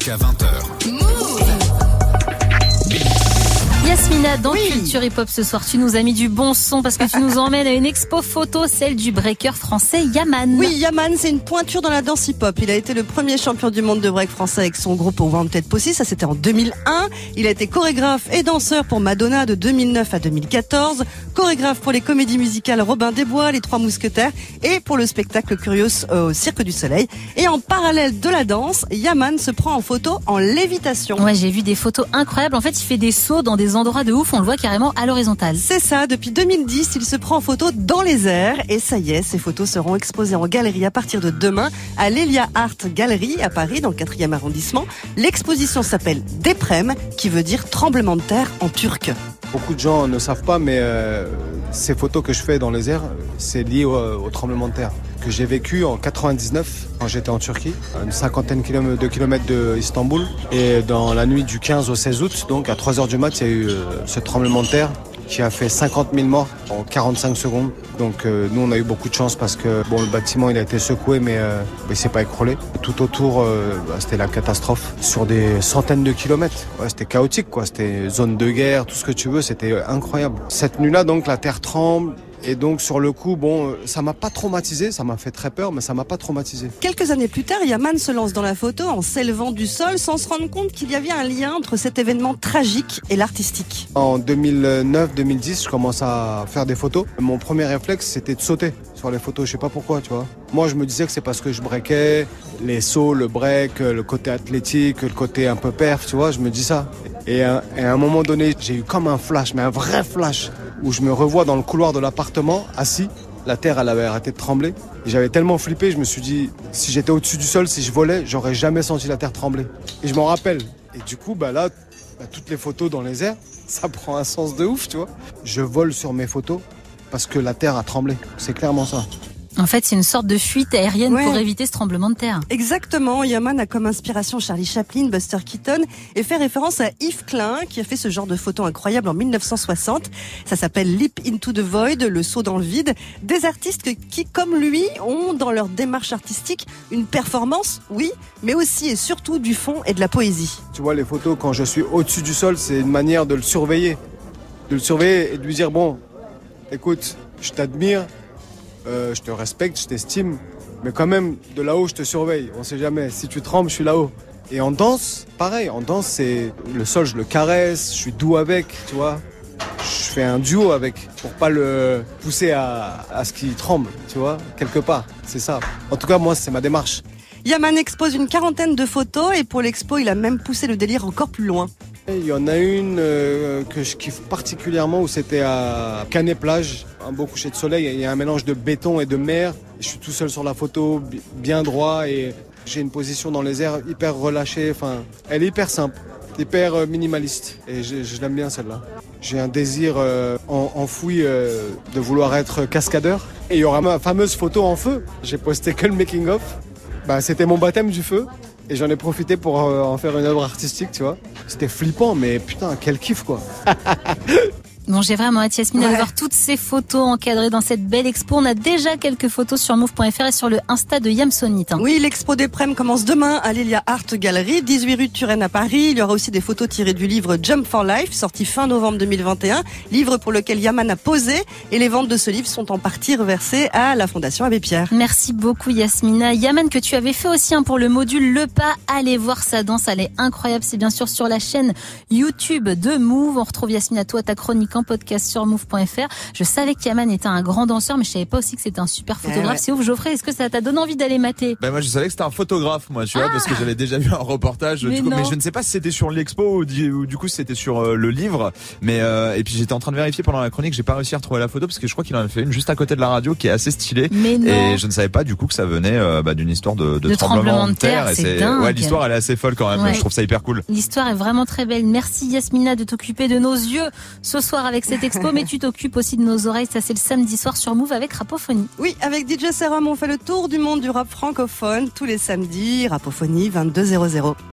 jusqu'à 20h. Yasmina, dans Culture Hip Hop ce soir, tu nous as mis du bon son parce que tu nous emmènes à une expo photo, celle du breaker français Yaman. Oui, Yaman, c'est une pointure dans la danse hip-hop. Il a été le premier champion du monde de break français avec son groupe au Wanted Pussy, ça c'était en 2001. Il a été chorégraphe et danseur pour Madonna de 2009 à 2014, chorégraphe pour les comédies musicales Robin des Bois, Les Trois Mousquetaires et pour le spectacle Curious au Cirque du Soleil. Et en parallèle de la danse, Yaman se prend en photo en lévitation. Ouais, j'ai vu des photos incroyables. En fait, il fait des sauts dans des endroits de ouf, on le voit carrément à l'horizontale. C'est ça, depuis 2010, il se prend en photo dans les airs et ça y est, ces photos seront exposées en galerie à partir de demain à l'Elia Art Gallery à Paris, dans le 4e arrondissement. L'exposition s'appelle Deprem, qui veut dire tremblement de terre en turc. Beaucoup de gens ne savent pas, mais euh, ces photos que je fais dans les airs, c'est lié au, tremblement de terre que j'ai vécu en 99 quand j'étais en Turquie, à une cinquantaine de kilomètres de Istanbul. Et dans la nuit du 15 au 16 août, donc à 3 heures du mat, il y a eu euh, ce tremblement de terre qui a fait 50 000 morts en 45 secondes. Donc euh, nous on a eu beaucoup de chance parce que bon le bâtiment il a été secoué mais euh, il s'est pas écroulé. Tout autour euh, bah, c'était la catastrophe sur des centaines de kilomètres. C'était chaotique quoi, c'était zone de guerre, tout ce que tu veux, c'était incroyable. Cette nuit-là donc la terre tremble, et donc sur le coup, bon, ça m'a pas traumatisé, ça m'a fait très peur, mais ça m'a pas traumatisé. Quelques années plus tard, Yaman se lance dans la photo en s'élevant du sol sans se rendre compte qu'il y avait un lien entre cet événement tragique et l'artistique. En 2009-2010, je commence à faire des photos. Mon premier réflexe, c'était de sauter sur les photos. Je sais pas pourquoi, tu vois. Moi, je me disais que c'est parce que je breakais, les sauts, le break, le côté athlétique, le côté un peu perf, tu vois. Je me dis ça. Et à, et à un moment donné, j'ai eu comme un flash, mais un vrai flash, où je me revois dans le couloir de l'appartement, assis. La terre, elle avait arrêté de trembler. Et j'avais tellement flippé, je me suis dit, si j'étais au-dessus du sol, si je volais, j'aurais jamais senti la terre trembler. Et je m'en rappelle. Et du coup, bah là, bah, toutes les photos dans les airs, ça prend un sens de ouf, tu vois. Je vole sur mes photos parce que la terre a tremblé. C'est clairement ça. En fait, c'est une sorte de fuite aérienne Ouais. pour éviter ce tremblement de terre. Exactement, Yaman a comme inspiration Charlie Chaplin, Buster Keaton et fait référence à Yves Klein qui a fait ce genre de photo incroyable en 1960. Ça s'appelle Leap into the Void, le saut dans le vide. Des artistes qui, comme lui, ont dans leur démarche artistique une performance, oui, mais aussi et surtout du fond et de la poésie. Tu vois, les photos, quand je suis au-dessus du sol, c'est une manière de le surveiller. De le surveiller et de lui dire, bon, écoute, je t'admire, euh, je te respecte, je t'estime, mais quand même, de là-haut, je te surveille. On sait jamais. Si tu trembles, je suis là-haut. Et en danse, pareil. En danse, c'est le sol, je le caresse, je suis doux avec, tu vois. Je fais un duo avec pour pas le pousser à, à ce qu'il tremble, tu vois, quelque part. C'est ça. En tout cas, moi, c'est ma démarche. Yaman expose une quarantaine de photos et pour l'expo, il a même poussé le délire encore plus loin. Il y en a une euh, que je kiffe particulièrement où c'était à Canet-Plage, un beau coucher de soleil. Il y a un mélange de béton et de mer. Je suis tout seul sur la photo, bi- bien droit et j'ai une position dans les airs hyper relâchée. Enfin, elle est hyper simple, hyper euh, minimaliste et je, l'aime bien celle-là. J'ai un désir euh, en- enfoui de vouloir être cascadeur. Et il y aura ma fameuse photo en feu. J'ai posté que le making of. Bah, c'était mon baptême du feu. Et j'en ai profité pour euh, en faire une œuvre artistique, tu vois. C'était flippant, mais putain, quel kiff, quoi. Bon, j'ai vraiment hâte, Yasmine, de Ouais. voir toutes ces photos encadrées dans cette belle expo. On a déjà quelques photos sur move.fr et sur le Insta de Yamsonite. hein. Oui, l'expo des Prêmes commence demain à l'Elia Art Gallery, 18 rue de Turenne à Paris. Il y aura aussi des photos tirées du livre Jump for Life, sorti fin novembre 2021, livre pour lequel Yaman a posé. Et les ventes de ce livre sont en partie reversées à la Fondation Abbé Pierre. Merci beaucoup Yasmina. Yaman que tu avais fait aussi hein, pour le module Le Pas. Allez voir sa danse, elle est incroyable. C'est bien sûr sur la chaîne YouTube de Move. On retrouve Yasmina, toi, ta chronique en podcast sur move.fr. Je savais que Yaman était un grand danseur, mais je savais pas aussi que c'était un super photographe. Eh ouais. C'est ouf, Geoffrey. Est-ce que ça t'a donné envie d'aller mater? Ben moi je savais que c'était un photographe moi tu vois parce que j'avais déjà vu un reportage Mais du coup, non. mais je ne sais pas si c'était sur l'expo ou, du ou du coup si c'était sur euh, le livre mais euh, et puis j'étais en train de vérifier pendant la chronique j'ai pas réussi à retrouver la photo parce que je crois qu'il en a fait une juste à côté de la radio qui est assez stylée Mais non. et je ne savais pas du coup que ça venait euh, bah, d'une histoire de, de, De tremblement de terre, c'est ouais l'histoire elle est assez folle quand même Ouais. je trouve ça hyper cool L'histoire est vraiment très belle. Merci Yasmina de t'occuper de nos yeux ce soir avec cette expo, mais tu t'occupes aussi de nos oreilles. Ça c'est le samedi soir sur Move avec Rapophonie. Oui, avec DJ Serum, on fait le tour du monde du rap francophone tous les samedis. Rapophonie 2200.